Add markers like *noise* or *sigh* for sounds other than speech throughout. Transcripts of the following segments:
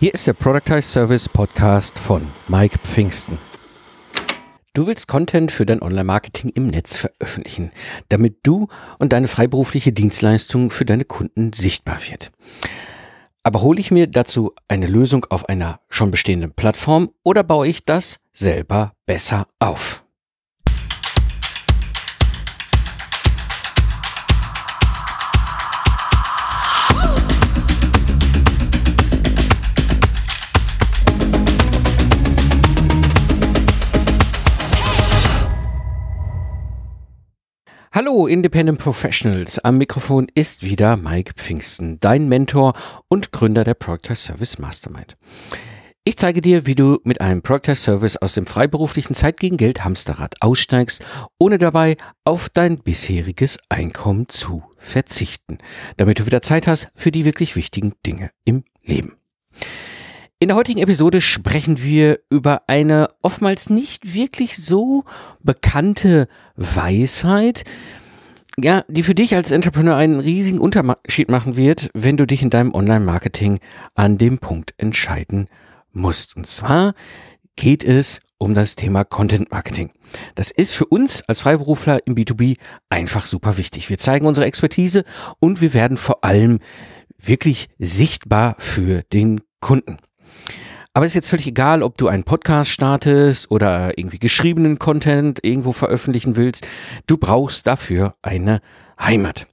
Hier ist der Productize Service Podcast von Mike Pfingsten. Du willst Content für dein Online-Marketing im Netz veröffentlichen, damit du und deine freiberufliche Dienstleistung für deine Kunden sichtbar wird. Aber hole ich mir dazu eine Lösung auf einer schon bestehenden Plattform oder baue ich das selber besser auf? Hallo Independent Professionals, am Mikrofon ist wieder Mike Pfingsten, dein Mentor und Gründer der Project Service Mastermind. Ich zeige dir, wie du mit einem Project Service aus dem freiberuflichen Zeit gegen Geld Hamsterrad aussteigst, ohne dabei auf dein bisheriges Einkommen zu verzichten, damit du wieder Zeit hast für die wirklich wichtigen Dinge im Leben. In der heutigen Episode sprechen wir über eine oftmals nicht wirklich so bekannte Weisheit, ja, die für dich als Entrepreneur einen riesigen Unterschied machen wird, wenn du dich in deinem Online-Marketing an dem Punkt entscheiden musst. Und zwar geht es um das Thema Content Marketing. Das ist für uns als Freiberufler im B2B einfach super wichtig. Wir zeigen unsere Expertise und wir werden vor allem wirklich sichtbar für den Kunden. Aber es ist jetzt völlig egal, ob du einen Podcast startest oder irgendwie geschriebenen Content irgendwo veröffentlichen willst. Du brauchst dafür eine Heimat.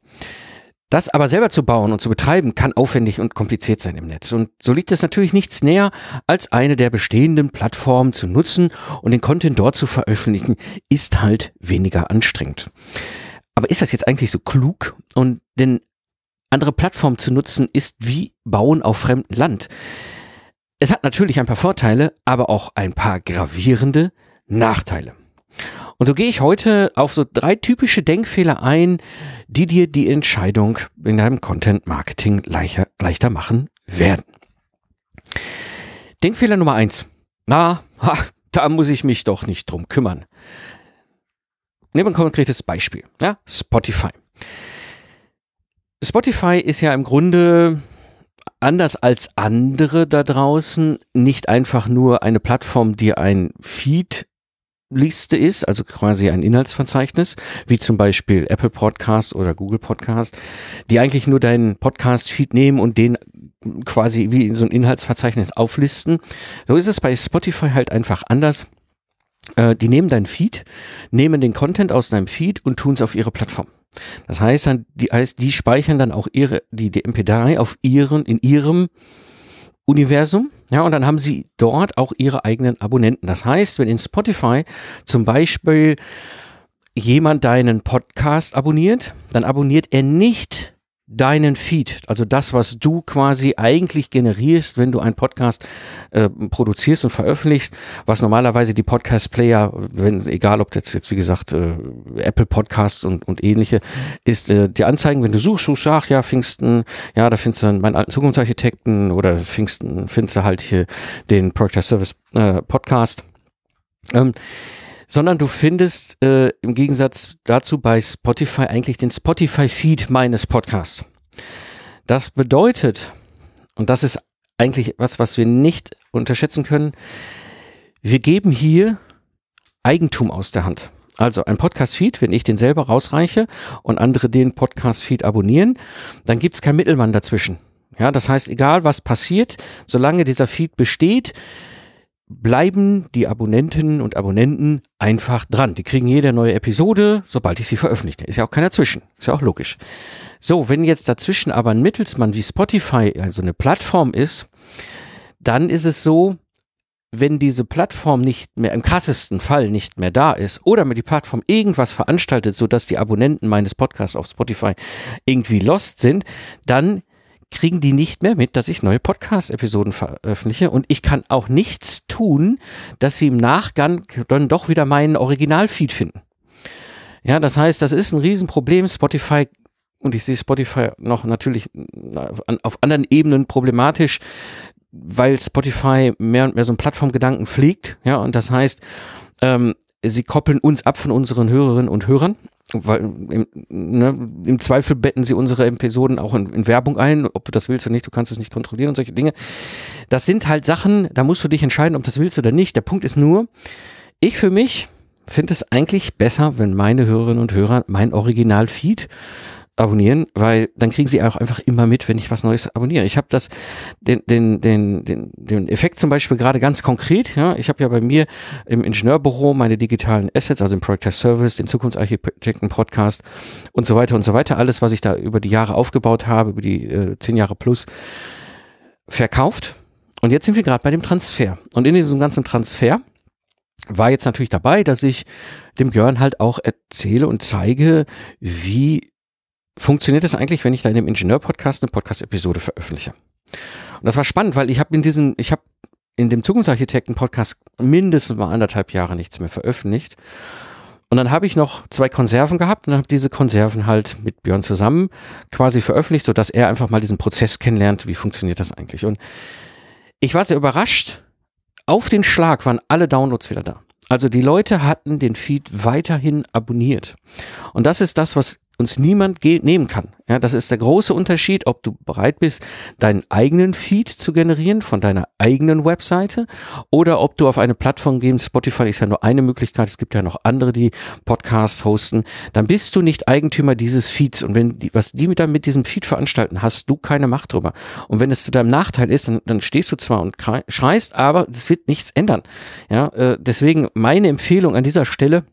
Das aber selber zu bauen und zu betreiben, kann aufwendig und kompliziert sein im Netz. Und so liegt es natürlich nichts näher, als eine der bestehenden Plattformen zu nutzen und den Content dort zu veröffentlichen, ist halt weniger anstrengend. Aber ist das jetzt eigentlich so klug? Und denn andere Plattformen zu nutzen, ist wie Bauen auf fremdem Land. Es hat natürlich ein paar Vorteile, aber auch ein paar gravierende Nachteile. Und so gehe ich heute auf so drei typische Denkfehler ein, die dir die Entscheidung in deinem Content Marketing leichter, leichter machen werden. Denkfehler Nummer eins. Na, ha, da muss ich mich doch nicht drum kümmern. Nehmen wir ein konkretes Beispiel. Ja, Spotify. Spotify ist ja im Grunde anders als andere da draußen nicht einfach nur eine Plattform, die ein Feed Liste ist, also quasi ein Inhaltsverzeichnis, wie zum Beispiel Apple Podcast oder Google Podcast, die eigentlich nur deinen Podcast-Feed nehmen und den quasi wie in so ein Inhaltsverzeichnis auflisten. So ist es bei Spotify halt einfach anders. Äh, die nehmen deinen Feed, nehmen den Content aus deinem Feed und tun es auf ihre Plattform. Das heißt, die, heißt, die speichern dann auch ihre, die, die MP3 auf ihren, in ihrem Universum. Ja, und dann haben sie dort auch ihre eigenen Abonnenten. Das heißt, wenn in Spotify zum Beispiel jemand deinen Podcast abonniert, dann abonniert er nicht deinen Feed, also das, was du quasi eigentlich generierst, wenn du einen Podcast äh, produzierst und veröffentlichst, was normalerweise die Podcast-Player, wenn egal ob das jetzt wie gesagt äh, Apple Podcasts und, und ähnliche, ist äh, die Anzeigen, wenn du suchst, suchst, ach ja, Pfingsten, ja, da findest du meinen alten Zukunftsarchitekten oder Pfingsten findest du halt hier den Project Service äh, Podcast. Ähm, sondern du findest äh, im Gegensatz dazu bei Spotify eigentlich den Spotify-Feed meines Podcasts. Das bedeutet, und das ist eigentlich was, was wir nicht unterschätzen können, wir geben hier Eigentum aus der Hand. Also ein Podcast-Feed, wenn ich den selber rausreiche und andere den Podcast-Feed abonnieren, dann gibt es keinen Mittelmann dazwischen. Ja, das heißt, egal was passiert, solange dieser Feed besteht, bleiben die Abonnentinnen und Abonnenten einfach dran. Die kriegen jede neue Episode, sobald ich sie veröffentliche. Ist ja auch keiner zwischen. Ist ja auch logisch. So, wenn jetzt dazwischen aber ein Mittelsmann wie Spotify, also eine Plattform ist, dann ist es so, wenn diese Plattform nicht mehr, im krassesten Fall nicht mehr da ist oder mir die Plattform irgendwas veranstaltet, sodass die Abonnenten meines Podcasts auf Spotify irgendwie lost sind, dann kriegen die nicht mehr mit, dass ich neue Podcast-Episoden veröffentliche und ich kann auch nichts tun, dass sie im Nachgang dann doch wieder meinen Originalfeed finden. Ja, das heißt, das ist ein Riesenproblem. Spotify und ich sehe Spotify noch natürlich auf anderen Ebenen problematisch, weil Spotify mehr und mehr so einen Plattformgedanken pflegt. Ja, und das heißt, ähm, sie koppeln uns ab von unseren Hörerinnen und Hörern weil im, ne, im Zweifel betten sie unsere Episoden auch in, in, Werbung ein, ob du das willst oder nicht, du kannst es nicht kontrollieren und solche Dinge. Das sind halt Sachen, da musst du dich entscheiden, ob das willst oder nicht. Der Punkt ist nur, ich für mich finde es eigentlich besser, wenn meine Hörerinnen und Hörer mein Original-Feed abonnieren, weil dann kriegen sie auch einfach immer mit, wenn ich was Neues abonniere. Ich habe das den den den den den Effekt zum Beispiel gerade ganz konkret. Ja, ich habe ja bei mir im Ingenieurbüro meine digitalen Assets, also im Project Service, den Zukunftsarchitekten Podcast und so weiter und so weiter. Alles, was ich da über die Jahre aufgebaut habe, über die äh, zehn Jahre plus, verkauft. Und jetzt sind wir gerade bei dem Transfer. Und in diesem ganzen Transfer war jetzt natürlich dabei, dass ich dem Björn halt auch erzähle und zeige, wie funktioniert es eigentlich, wenn ich da in dem Ingenieur-Podcast eine Podcast-Episode veröffentliche. Und das war spannend, weil ich habe in diesem, ich habe in dem Zukunftsarchitekten-Podcast mindestens mal anderthalb Jahre nichts mehr veröffentlicht. Und dann habe ich noch zwei Konserven gehabt und habe diese Konserven halt mit Björn zusammen quasi veröffentlicht, sodass er einfach mal diesen Prozess kennenlernt, wie funktioniert das eigentlich. Und ich war sehr überrascht. Auf den Schlag waren alle Downloads wieder da. Also die Leute hatten den Feed weiterhin abonniert. Und das ist das, was uns niemand nehmen kann. Ja, das ist der große Unterschied, ob du bereit bist, deinen eigenen Feed zu generieren von deiner eigenen Webseite oder ob du auf eine Plattform gehst. Spotify ist ja nur eine Möglichkeit. Es gibt ja noch andere, die Podcasts hosten. Dann bist du nicht Eigentümer dieses Feeds. Und wenn die, was die mit, mit diesem Feed veranstalten, hast du keine Macht drüber. Und wenn es zu deinem Nachteil ist, dann, dann stehst du zwar und schreist, aber das wird nichts ändern. Ja, äh, deswegen meine Empfehlung an dieser Stelle,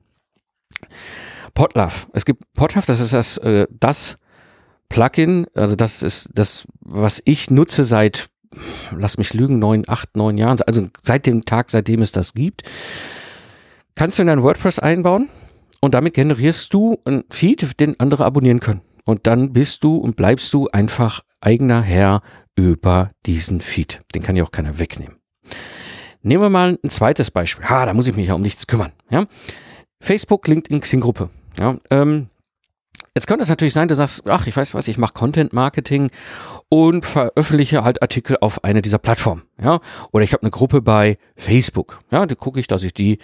Podlove. Es gibt Podlove, das ist das, äh, das Plugin, also das ist das, was ich nutze seit, lass mich lügen, neun, acht, neun Jahren, also seit dem Tag, seitdem es das gibt. Kannst du in dein WordPress einbauen und damit generierst du einen Feed, den andere abonnieren können. Und dann bist du und bleibst du einfach eigener Herr über diesen Feed. Den kann ja auch keiner wegnehmen. Nehmen wir mal ein zweites Beispiel. Ha, da muss ich mich ja um nichts kümmern. Ja? Facebook, LinkedIn, Xing-Gruppe. Ja, ähm, jetzt könnte es natürlich sein, du sagst, ach, ich weiß was, ich mache Content Marketing und veröffentliche halt Artikel auf eine dieser Plattformen. Ja, oder ich habe eine Gruppe bei Facebook. Ja, da gucke ich, dass ich die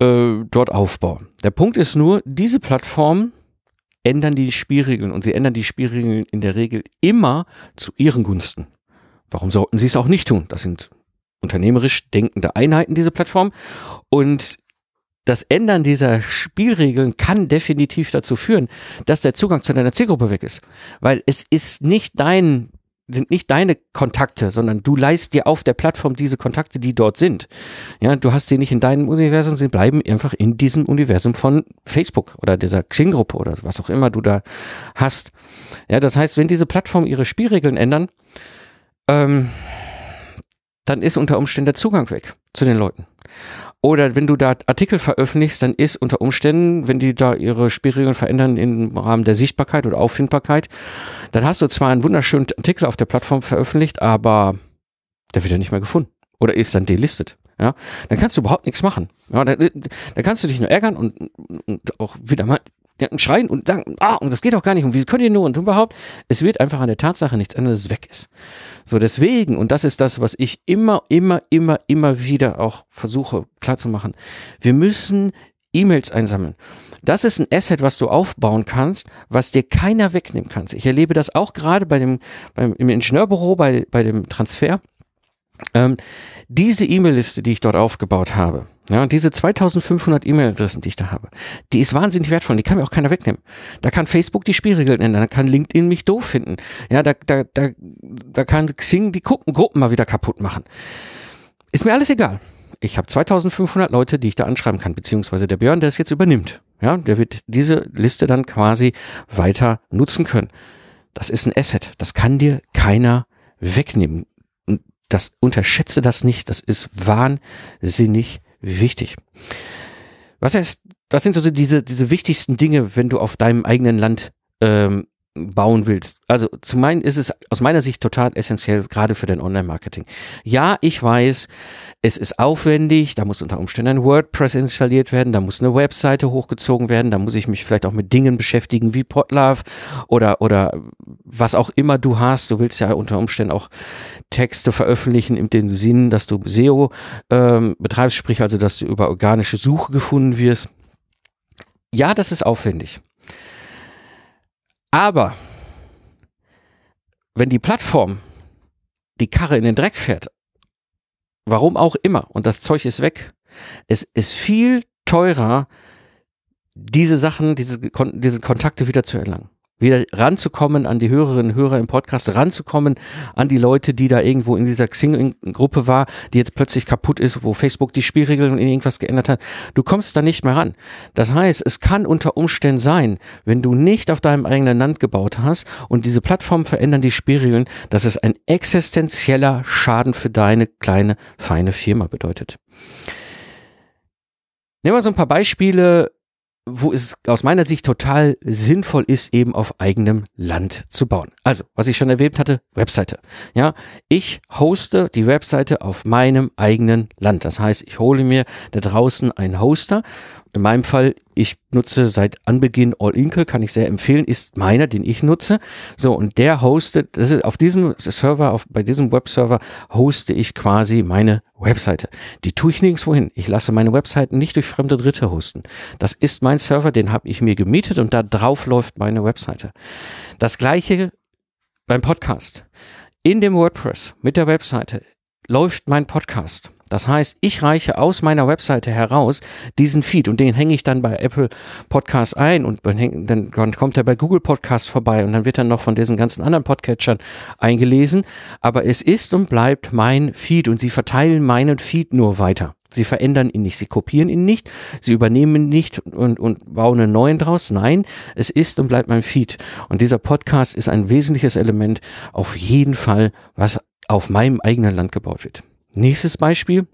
äh, dort aufbaue. Der Punkt ist nur, diese Plattformen ändern die Spielregeln und sie ändern die Spielregeln in der Regel immer zu ihren Gunsten. Warum sollten sie es auch nicht tun? Das sind unternehmerisch denkende Einheiten, diese Plattform. Und das Ändern dieser Spielregeln kann definitiv dazu führen, dass der Zugang zu deiner Zielgruppe weg ist. Weil es ist nicht dein, sind nicht deine Kontakte, sondern du leist dir auf der Plattform diese Kontakte, die dort sind. Ja, du hast sie nicht in deinem Universum, sie bleiben einfach in diesem Universum von Facebook oder dieser Xing-Gruppe oder was auch immer du da hast. Ja, das heißt, wenn diese Plattformen ihre Spielregeln ändern, ähm, dann ist unter Umständen der Zugang weg zu den Leuten. Oder wenn du da Artikel veröffentlichst, dann ist unter Umständen, wenn die da ihre Spielregeln verändern im Rahmen der Sichtbarkeit oder Auffindbarkeit, dann hast du zwar einen wunderschönen Artikel auf der Plattform veröffentlicht, aber der wird ja nicht mehr gefunden oder ist dann delistet. Ja, dann kannst du überhaupt nichts machen. Ja, da, da kannst du dich nur ärgern und, und auch wieder mal schreien und sagen, ah, und das geht auch gar nicht und wie könnt ihr nur und überhaupt. Es wird einfach an der Tatsache nichts anderes weg ist. So, deswegen, und das ist das, was ich immer, immer, immer, immer wieder auch versuche klarzumachen. Wir müssen E-Mails einsammeln. Das ist ein Asset, was du aufbauen kannst, was dir keiner wegnehmen kann. Ich erlebe das auch gerade bei dem, beim, im Ingenieurbüro, bei, bei dem Transfer. Ähm, diese E-Mail-Liste, die ich dort aufgebaut habe, ja, diese 2500 E-Mail-Adressen, die ich da habe, die ist wahnsinnig wertvoll. Die kann mir auch keiner wegnehmen. Da kann Facebook die Spielregeln ändern, da kann LinkedIn mich doof finden. Ja, da, da, da, da kann Xing die Gruppen, mal wieder kaputt machen. Ist mir alles egal. Ich habe 2500 Leute, die ich da anschreiben kann, beziehungsweise der Björn, der es jetzt übernimmt. Ja, der wird diese Liste dann quasi weiter nutzen können. Das ist ein Asset. Das kann dir keiner wegnehmen. Und das unterschätze das nicht. Das ist wahnsinnig wichtig. Was heißt, was sind so diese, diese wichtigsten Dinge, wenn du auf deinem eigenen Land ähm, bauen willst. Also zum einen ist es aus meiner Sicht total essentiell, gerade für dein Online-Marketing. Ja, ich weiß, es ist aufwendig, da muss unter Umständen ein WordPress installiert werden, da muss eine Webseite hochgezogen werden, da muss ich mich vielleicht auch mit Dingen beschäftigen wie Podlove oder, oder was auch immer du hast. Du willst ja unter Umständen auch Texte veröffentlichen in dem Sinn, dass du SEO ähm, betreibst, sprich also, dass du über organische Suche gefunden wirst. Ja, das ist aufwendig. Aber wenn die Plattform die Karre in den Dreck fährt, warum auch immer, und das Zeug ist weg, es ist viel teurer, diese Sachen, diese, diese Kontakte wieder zu erlangen wieder ranzukommen an die Hörerinnen und Hörer im Podcast, ranzukommen an die Leute, die da irgendwo in dieser Xing-Gruppe war, die jetzt plötzlich kaputt ist, wo Facebook die Spielregeln in irgendwas geändert hat. Du kommst da nicht mehr ran. Das heißt, es kann unter Umständen sein, wenn du nicht auf deinem eigenen Land gebaut hast und diese Plattformen verändern die Spielregeln, dass es ein existenzieller Schaden für deine kleine, feine Firma bedeutet. Nehmen wir so ein paar Beispiele, wo es aus meiner Sicht total sinnvoll ist, eben auf eigenem Land zu bauen. Also, was ich schon erwähnt hatte, Webseite. Ja, ich hoste die Webseite auf meinem eigenen Land. Das heißt, ich hole mir da draußen einen Hoster in meinem Fall, ich nutze seit Anbeginn All Inkle, kann ich sehr empfehlen, ist meiner, den ich nutze. So, und der hostet, das ist auf diesem Server, auf, bei diesem Webserver hoste ich quasi meine Webseite. Die tue ich nirgendwo hin. Ich lasse meine Webseiten nicht durch fremde Dritte hosten. Das ist mein Server, den habe ich mir gemietet und da drauf läuft meine Webseite. Das gleiche beim Podcast. In dem WordPress mit der Webseite läuft mein Podcast. Das heißt, ich reiche aus meiner Webseite heraus diesen Feed und den hänge ich dann bei Apple Podcasts ein und dann kommt er bei Google Podcasts vorbei und dann wird er noch von diesen ganzen anderen Podcatchern eingelesen. Aber es ist und bleibt mein Feed und sie verteilen meinen Feed nur weiter. Sie verändern ihn nicht, sie kopieren ihn nicht, sie übernehmen ihn nicht und, und bauen einen neuen draus. Nein, es ist und bleibt mein Feed. Und dieser Podcast ist ein wesentliches Element auf jeden Fall, was auf meinem eigenen Land gebaut wird. Nächstes Beispiel.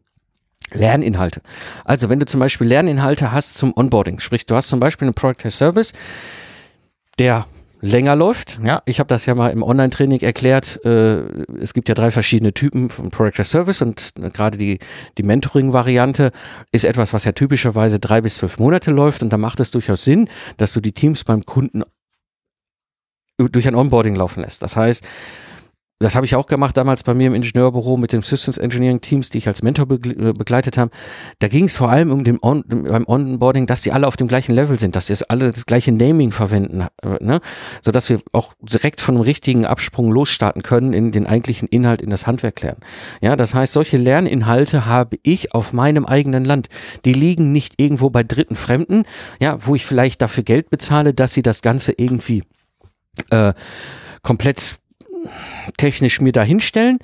Lerninhalte. Also wenn du zum Beispiel Lerninhalte hast zum Onboarding, sprich du hast zum Beispiel einen Product as Service, der länger läuft. Ja, ich habe das ja mal im Online-Training erklärt. Äh, es gibt ja drei verschiedene Typen von Product as Service und äh, gerade die, die Mentoring-Variante ist etwas, was ja typischerweise drei bis zwölf Monate läuft und da macht es durchaus Sinn, dass du die Teams beim Kunden durch ein Onboarding laufen lässt. Das heißt, das habe ich auch gemacht damals bei mir im Ingenieurbüro mit den Systems Engineering Teams, die ich als Mentor äh, begleitet habe. Da ging es vor allem um den On beim Onboarding, dass die alle auf dem gleichen Level sind, dass sie alle das gleiche Naming verwenden, äh, ne? sodass wir auch direkt von einem richtigen Absprung losstarten können in den eigentlichen Inhalt in das Handwerk lernen. Ja, das heißt, solche Lerninhalte habe ich auf meinem eigenen Land. Die liegen nicht irgendwo bei dritten Fremden, ja, wo ich vielleicht dafür Geld bezahle, dass sie das Ganze irgendwie äh, komplett technisch mir da hinstellen.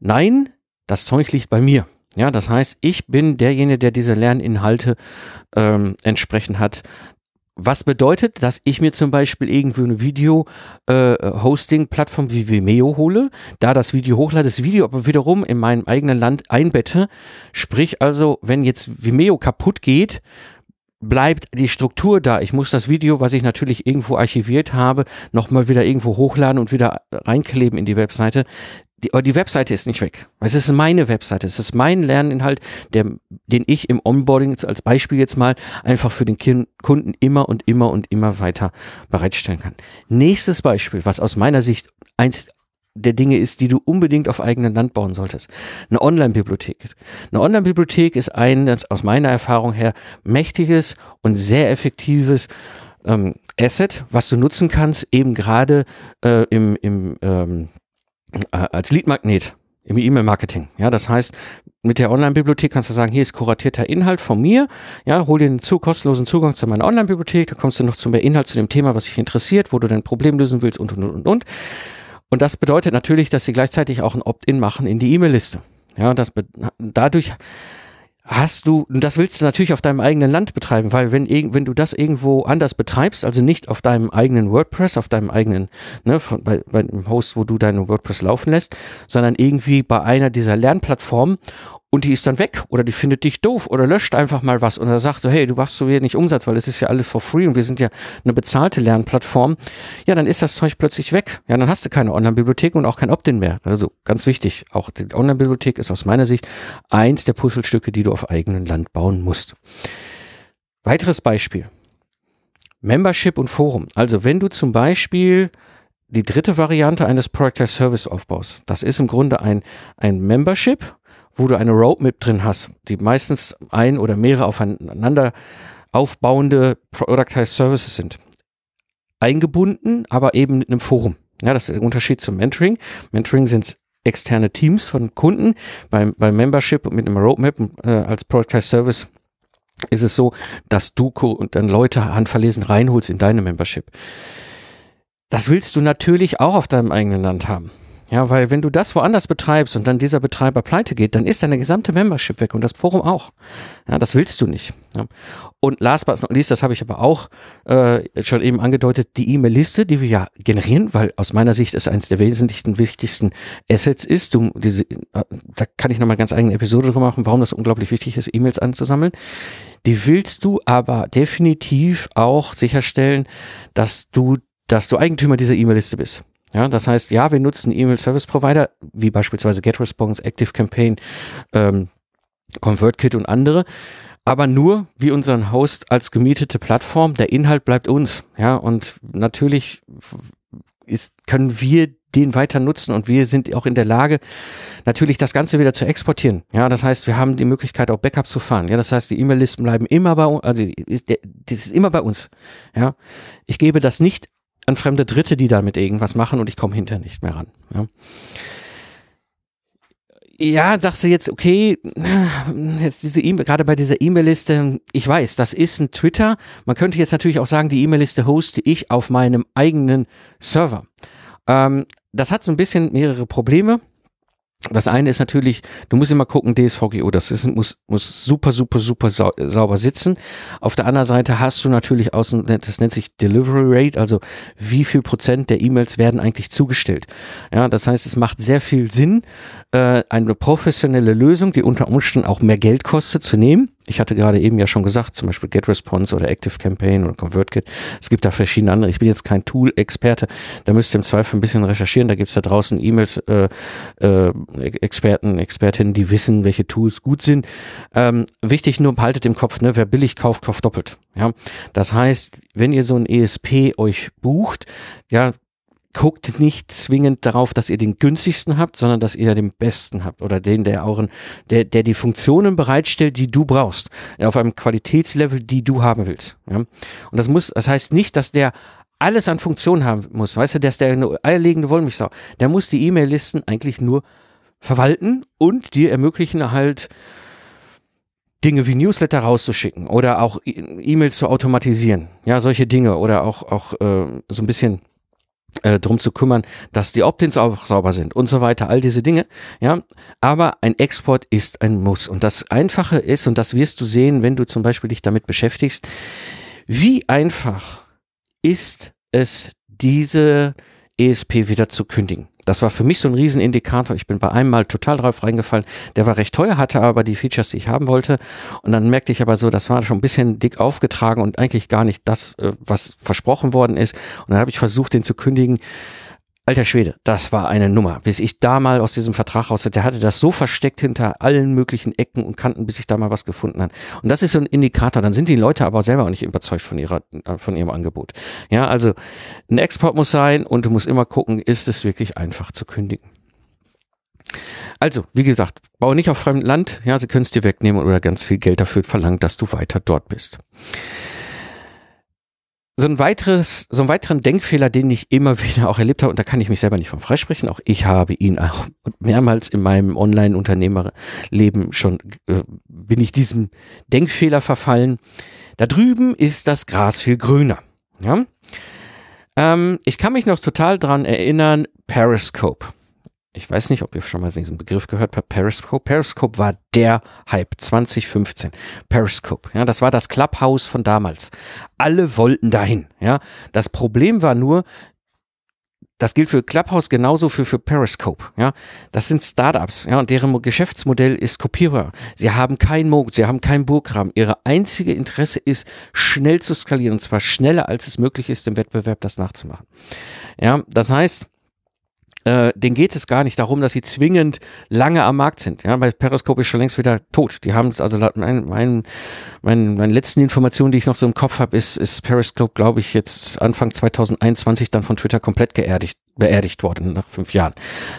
Nein, das Zeug liegt bei mir. Ja, das heißt, ich bin derjenige, der diese Lerninhalte ähm, entsprechend hat. Was bedeutet, dass ich mir zum Beispiel irgendwie eine Video-Hosting-Plattform äh, wie Vimeo hole, da das Video hochlade, das Video aber wiederum in meinem eigenen Land einbette. Sprich also, wenn jetzt Vimeo kaputt geht, bleibt die Struktur da. Ich muss das Video, was ich natürlich irgendwo archiviert habe, nochmal wieder irgendwo hochladen und wieder reinkleben in die Webseite. Die, aber die Webseite ist nicht weg. Es ist meine Webseite. Es ist mein Lerninhalt, der, den ich im Onboarding als Beispiel jetzt mal einfach für den Kunden immer und immer und immer weiter bereitstellen kann. Nächstes Beispiel, was aus meiner Sicht eins der Dinge ist, die du unbedingt auf eigenem Land bauen solltest. Eine Online-Bibliothek. Eine Online-Bibliothek ist ein, aus meiner Erfahrung her, mächtiges und sehr effektives ähm, Asset, was du nutzen kannst, eben gerade äh, im, im, ähm, äh, als Lead-Magnet im E-Mail-Marketing. Ja, das heißt, mit der Online-Bibliothek kannst du sagen, hier ist kuratierter Inhalt von mir. Ja, hol dir einen zu, kostenlosen Zugang zu meiner Online-Bibliothek. Da kommst du noch zu mehr Inhalt zu dem Thema, was dich interessiert, wo du dein Problem lösen willst und, und, und, und. Und das bedeutet natürlich, dass sie gleichzeitig auch ein Opt-in machen in die E-Mail-Liste. Ja, das dadurch hast du, das willst du natürlich auf deinem eigenen Land betreiben, weil wenn, wenn du das irgendwo anders betreibst, also nicht auf deinem eigenen WordPress, auf deinem eigenen, ne, von, bei, bei dem Host, wo du deine WordPress laufen lässt, sondern irgendwie bei einer dieser Lernplattformen und die ist dann weg oder die findet dich doof oder löscht einfach mal was und er sagt, hey, du machst so wenig Umsatz, weil es ist ja alles for free und wir sind ja eine bezahlte Lernplattform, ja, dann ist das Zeug plötzlich weg. Ja, dann hast du keine Online-Bibliothek und auch kein Opt-in mehr. Also ganz wichtig, auch die Online-Bibliothek ist aus meiner Sicht eins der Puzzlestücke, die du auf eigenem Land bauen musst. Weiteres Beispiel. Membership und Forum. Also wenn du zum Beispiel die dritte Variante eines Product as Service aufbaust, das ist im Grunde ein, ein Membership, wo du eine Roadmap drin hast, die meistens ein oder mehrere aufeinander aufbauende Productized Services sind. Eingebunden, aber eben mit einem Forum. Ja, das ist der Unterschied zum Mentoring. Mentoring sind externe Teams von Kunden. Beim, beim Membership mit einem Roadmap äh, als Productized Service ist es so, dass du und dann Leute handverlesen reinholst in deine Membership. Das willst du natürlich auch auf deinem eigenen Land haben. Ja, weil wenn du das woanders betreibst und dann dieser Betreiber pleite geht, dann ist deine gesamte Membership weg und das Forum auch. Ja, das willst du nicht. Ja. Und last but not least, das habe ich aber auch äh, schon eben angedeutet, die E-Mail-Liste, die wir ja generieren, weil aus meiner Sicht es eines der wesentlichen, wichtigsten Assets ist. Du, diese, äh, da kann ich nochmal ganz eigene Episode drüber machen, warum das unglaublich wichtig ist, E-Mails anzusammeln. Die willst du aber definitiv auch sicherstellen, dass du, dass du Eigentümer dieser E-Mail-Liste bist. Ja, das heißt, ja, wir nutzen E-Mail Service Provider, wie beispielsweise GetResponse, ActiveCampaign, ähm, ConvertKit und andere, aber nur wie unseren Host als gemietete Plattform. Der Inhalt bleibt uns. Ja, und natürlich ist, können wir den weiter nutzen und wir sind auch in der Lage, natürlich das Ganze wieder zu exportieren. Ja, das heißt, wir haben die Möglichkeit, auch Backup zu fahren. Ja, das heißt, die E-Mail-Listen bleiben immer bei uns, also ist, das ist immer bei uns. Ja, ich gebe das nicht an fremde Dritte, die damit irgendwas machen und ich komme hinterher nicht mehr ran. Ja. Ja, sagst du jetzt, okay, jetzt diese E-Mail, gerade bei dieser E-Mail-Liste, ich weiß, das ist ein Twitter. Man könnte jetzt natürlich auch sagen, die E-Mail-Liste hoste ich auf meinem eigenen Server. Ähm, das hat so ein bisschen mehrere Probleme. Das eine ist natürlich, du musst immer gucken, DSVGO, das ist, muss, muss super, super, super sau, sauber sitzen. Auf der anderen Seite hast du natürlich außen, das nennt sich Delivery Rate, also wie viel Prozent der E-Mails werden eigentlich zugestellt. Ja, das heißt, es macht sehr viel Sinn, äh, eine professionelle Lösung, die unter Umständen auch mehr Geld kostet, zu nehmen ich hatte gerade eben ja schon gesagt, zum Beispiel GetResponse oder ActiveCampaign oder ConvertKit. Es gibt da verschiedene andere. Ich bin jetzt kein Tool-Experte. Da müsst ihr im Zweifel ein bisschen recherchieren. Da gibt es da draußen E-Mails, äh, äh, Expertinnen, die wissen, welche Tools gut sind. Ähm, wichtig nur, haltet im Kopf, ne, wer billig kauft, kauft doppelt. Ja, das heißt, wenn ihr so ein ESP euch bucht, ja, guckt nicht zwingend darauf, dass ihr den günstigsten habt, sondern dass ihr den besten habt oder den, der auch, der, der die Funktionen bereitstellt, die du brauchst, auf einem Qualitätslevel, die du haben willst. Ja? Und das muss, das heißt nicht, dass der alles an Funktionen haben muss. Weißt du, der ist der eine eierlegende Wollmilchsau. Der muss die E-Mail-Listen eigentlich nur verwalten und dir ermöglichen halt Dinge wie Newsletter rauszuschicken oder auch e-, E-Mails zu automatisieren. Ja, solche Dinge oder auch, auch äh, so ein bisschen äh, drum zu kümmern, dass die Opt-ins auch sauber sind und so weiter, all diese Dinge, ja. Aber ein Export ist ein Muss. Und das Einfache ist, und das wirst du sehen, wenn du zum Beispiel dich damit beschäftigst, wie einfach ist es, diese ESP wieder zu kündigen. Das war für mich so ein Riesenindikator. Ich bin bei einem Mal total drauf reingefallen. Der war recht teuer, hatte aber die Features, die ich haben wollte. Und dann merkte ich aber so, das war schon ein bisschen dick aufgetragen und eigentlich gar nicht das, äh, was versprochen worden ist. Und dann habe ich versucht, den zu kündigen. Alter Schwede, das war eine Nummer. Bis ich da mal aus diesem Vertrag raus, der hatte das so versteckt hinter allen möglichen Ecken und Kanten, bis ich da mal was gefunden habe. Und das ist so ein Indikator. Dann sind die Leute aber selber auch nicht überzeugt von ihrer, äh, von ihrem Angebot. Ja, also ein Export muss sein und du musst immer gucken, ist es wirklich einfach zu kündigen. Also, wie gesagt, baue nicht auf fremdem Land. Ja, sie können es dir wegnehmen oder ganz viel Geld dafür verlangen, dass du weiter dort bist so ein weiteres, so einen weiteren Denkfehler, den ich immer *laughs* wieder auch erlebt habe, und da kann ich mich selber nicht von freisprechen, auch ich habe ihn auch mehrmals in meinem Online-Unternehmerleben schon, äh, bin ich diesem Denkfehler verfallen. Da drüben ist das Gras viel grüner. Ja? Ähm, ich kann mich noch total dran erinnern, Periscope ich weiß nicht, ob ihr schon mal diesen Begriff gehört habt, Periscope. Periscope war der Hype 2015. Periscope, ja, das war das Clubhouse von damals. Alle wollten dahin, ja. Das Problem war nur, das gilt für Clubhouse genauso für, für Periscope. Ja, das sind Startups. Ja, und deren Geschäftsmodell ist Kopierer. Sie haben kein Moog, sie haben keinen Burggraben. Ihre einzige Interesse ist, schnell zu skalieren. Und zwar schneller, als es möglich ist, im Wettbewerb das nachzumachen. Ja, das heißt, äh, denen geht es gar nicht darum, dass sie zwingend lange am Markt sind. Ja, weil Periscope ist schon längst wieder tot. Die haben es, also mein, mein, mein, meine letzten Informationen, die ich noch so im Kopf habe, ist, ist Periscope, glaube ich, jetzt Anfang 2021 dann von Twitter komplett geerdigt beerdigt worden nach fünf Jahren.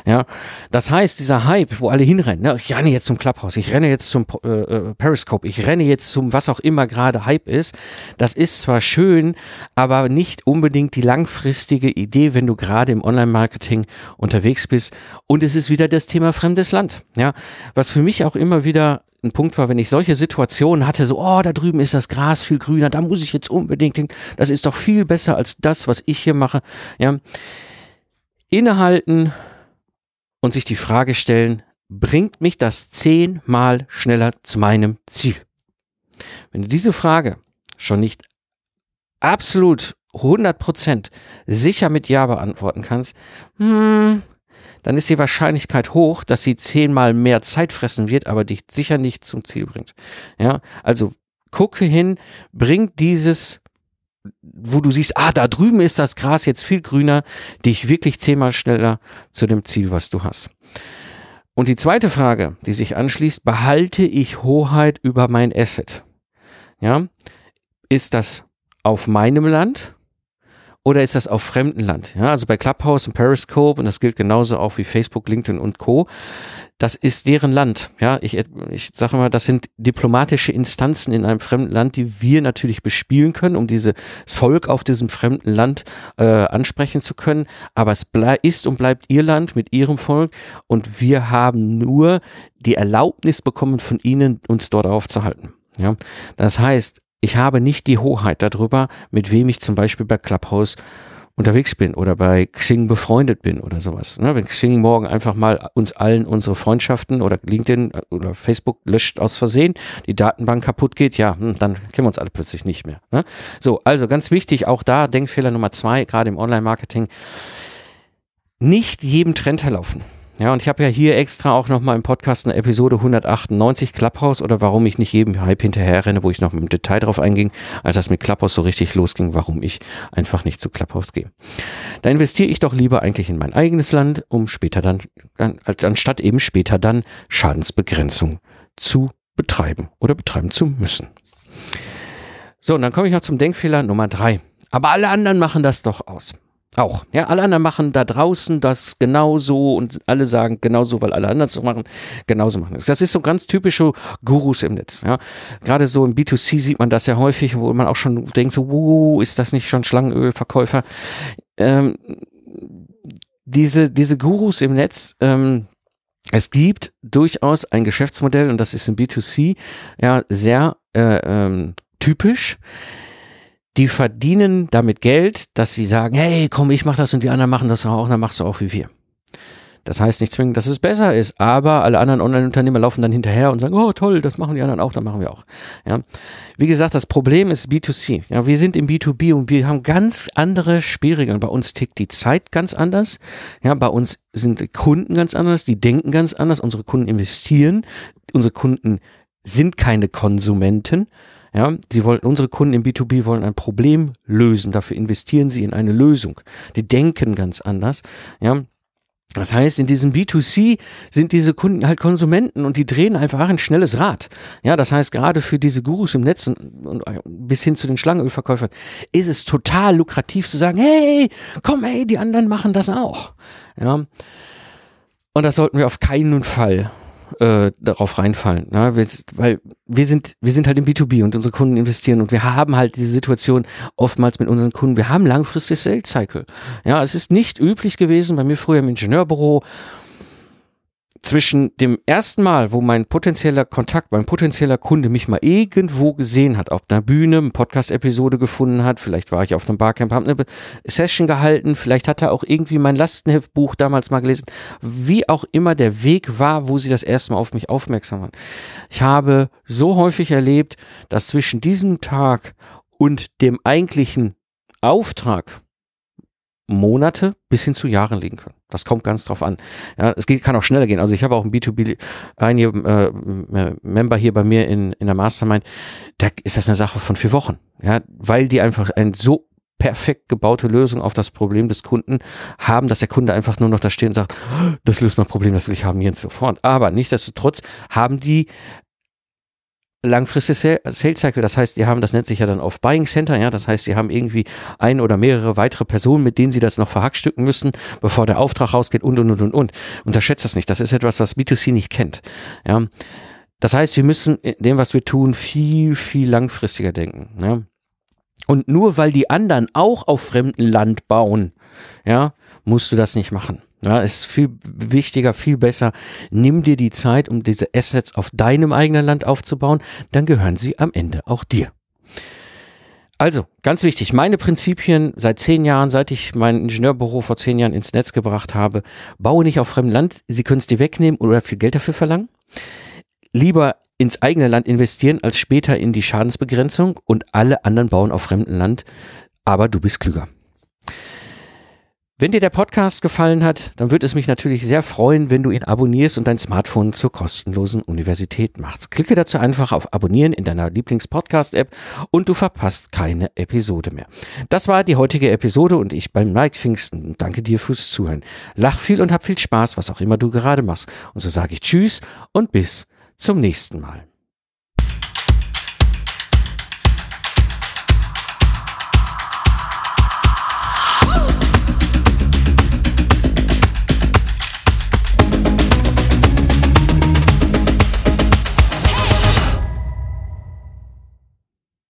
Ja, das heißt, dieser Hype, wo alle hinrennen, ne, ich renne jetzt zum Clubhouse, ich renne jetzt zum äh, äh, Periscope, ich renne jetzt zum was auch immer gerade Hype ist, das ist zwar schön, aber nicht unbedingt die langfristige Idee, wenn du gerade im Online-Marketing unterwegs bist. Und es ist wieder das Thema fremdes Land. Ja, was für mich auch immer wieder ein Punkt war, wenn ich solche Situationen hatte, so, oh, da drüben ist das Gras viel grüner, da muss ich jetzt unbedingt hin, das ist doch viel besser als das, was ich hier mache. Ja, innehalten und sich die Frage stellen, bringt mich das zehnmal schneller zu meinem Ziel? Wenn du diese Frage schon nicht absolut 100% sicher mit Ja beantworten kannst, hm, dann ist die Wahrscheinlichkeit hoch, dass sie zehnmal mehr Zeit fressen wird, aber dich sicher nicht zum Ziel bringt. Ja, also gucke hin, bringt dieses wo du siehst, ah, da drüben ist das Gras jetzt viel grüner, dich wirklich zehnmal schneller zu dem Ziel, was du hast. Und die zweite Frage, die sich anschließt, behalte ich Hoheit über mein Asset? Ja, ist das auf meinem Land oder ist das auf fremden Land? Ja, also bei Clubhouse und Periscope und das gilt genauso auch wie Facebook, LinkedIn und Co das ist deren Land. Ja, ich, ich sage mal, das sind diplomatische Instanzen in einem fremden Land, die wir natürlich bespielen können, um dieses Volk auf diesem fremden Land äh, ansprechen zu können. Aber es ist und bleibt ihr Land mit ihrem Volk und wir haben nur die Erlaubnis bekommen von ihnen, uns dort aufzuhalten. Ja, das heißt, ich habe nicht die Hoheit darüber, mit wem ich zum Beispiel bei Clubhouse unterwegs bin oder bei Xing befreundet bin oder sowas. Ne? Wenn Xing morgen einfach mal uns allen unsere Freundschaften oder LinkedIn oder Facebook löscht aus Versehen, die Datenbank kaputt geht, ja, hm, dann kennen wir uns alle plötzlich nicht mehr. Ne? So, also ganz wichtig, auch da Denkfehler Nummer zwei, gerade im Online-Marketing, nicht jedem Trend herlaufen. Ja, und ich habe ja hier extra auch nochmal im Podcast eine Episode 198 Clubhouse oder warum ich nicht jedem Hype hinterher renne, wo ich noch im Detail drauf einging, als das mit Clubhouse so richtig losging, warum ich einfach nicht zu Clubhouse gehe. Da investiere ich doch lieber eigentlich in mein eigenes Land, um später dann, anstatt eben später dann Schadensbegrenzung zu betreiben oder betreiben zu müssen. So, und dann komme ich noch zum Denkfehler Nummer drei. Aber alle anderen machen das doch aus. Auch. Ja, alle anderen machen da draußen das genauso und alle sagen genauso, weil alle anderen es machen, genauso machen das. Ist so ganz typische Gurus im Netz. Ja. Gerade so im B2C sieht man das ja häufig, wo man auch schon denkt, so, wow, ist das nicht schon Schlangenölverkäufer? Ähm, diese, diese Gurus im Netz, ähm, es gibt durchaus ein Geschäftsmodell und das ist im B2C ja sehr äh, ähm, typisch die verdienen damit Geld, dass sie sagen, hey, komm, ich mach das und die anderen machen das auch, dann machst du auch wie wir. Das heißt nicht zwingend, dass es besser ist, aber alle anderen Online-Unternehmer laufen dann hinterher und sagen, oh toll, das machen die anderen auch, dann machen wir auch. Ja. Wie gesagt, das Problem ist B2C. Ja, wir sind im B2B und wir haben ganz andere Spielregeln. Bei uns tickt die Zeit ganz anders. Ja, bei uns sind Kunden ganz anders, die denken ganz anders. Unsere Kunden investieren. Unsere Kunden sind keine Konsumenten. Ja, sie wollen, unsere Kunden im B2B wollen ein Problem lösen. Dafür investieren sie in eine Lösung. Die denken ganz anders. Ja, das heißt, in diesem B2C sind diese Kunden halt Konsumenten und die drehen einfach ein schnelles Rad. Ja, das heißt, gerade für diese Gurus im Netz und, und bis hin zu den Schlangenölverkäufern ist es total lukrativ zu sagen, hey, komm, hey, die anderen machen das auch. Ja. Und das sollten wir auf keinen Fall äh, darauf reinfallen. Ne? Wir, weil wir sind, wir sind halt im B2B und unsere Kunden investieren und wir haben halt diese Situation oftmals mit unseren Kunden. Wir haben langfristig Sales Cycle. Ja, es ist nicht üblich gewesen bei mir früher im Ingenieurbüro zwischen dem ersten Mal, wo mein potenzieller Kontakt, mein potenzieller Kunde mich mal irgendwo gesehen hat, auf einer Bühne, eine Podcast-Episode gefunden hat, vielleicht war ich auf einem Barcamp, habe eine Session gehalten, vielleicht hat er auch irgendwie mein Lastenheftbuch damals mal gelesen, wie auch immer der Weg war, wo sie das erste Mal auf mich aufmerksam waren. Ich habe so häufig erlebt, dass zwischen diesem Tag und dem eigentlichen Auftrag, Monate bis hin zu Jahren liegen können. Das kommt ganz drauf an. Ja, es geht, kann auch schneller gehen. Also ich habe auch ein B2B, einige äh, Member hier bei mir in, in der Mastermind, da ist das eine Sache von vier Wochen. Ja, weil die einfach ein so perfekt gebaute Lösung auf das Problem des Kunden haben, dass der Kunde einfach nur noch da steht und sagt, das löst mein Problem, das will ich haben jetzt sofort. Aber nichtsdestotrotz haben die langfristige Sales Cycle. Das heißt, die haben, das nennt sich ja dann auf Buying Center, ja, das heißt, sie haben irgendwie ein oder mehrere weitere Personen, mit denen sie das noch verhackstücken müssen, bevor der Auftrag rausgeht und und und und und. Unterschätzt das nicht. Das ist etwas, was B2C nicht kennt. Ja. Das heißt, wir müssen in dem, was wir tun, viel, viel langfristiger denken. Ja. Und nur weil die anderen auch auf fremdem Land bauen, ja, musst du das nicht machen. Ja, ist viel wichtiger, viel besser. Nimm dir die Zeit, um diese Assets auf deinem eigenen Land aufzubauen, dann gehören sie am Ende auch dir. Also, ganz wichtig, meine Prinzipien seit zehn Jahren, seit ich mein Ingenieurbüro vor zehn Jahren ins Netz gebracht habe, baue nicht auf fremdem Land, Sie können es dir wegnehmen oder viel Geld dafür verlangen. Lieber ins eigene Land investieren, als später in die Schadensbegrenzung und alle anderen bauen auf fremdem Land, aber du bist klüger. Wenn dir der Podcast gefallen hat, dann würde es mich natürlich sehr freuen, wenn du ihn abonnierst und dein Smartphone zur kostenlosen Universität machst. Klicke dazu einfach auf Abonnieren in deiner Lieblings-Podcast-App und du verpasst keine Episode mehr. Das war die heutige Episode und ich beim Mike Pfingsten. Danke dir fürs Zuhören. Lach viel und hab viel Spaß, was auch immer du gerade machst. Und so sage ich Tschüss und bis zum nächsten Mal.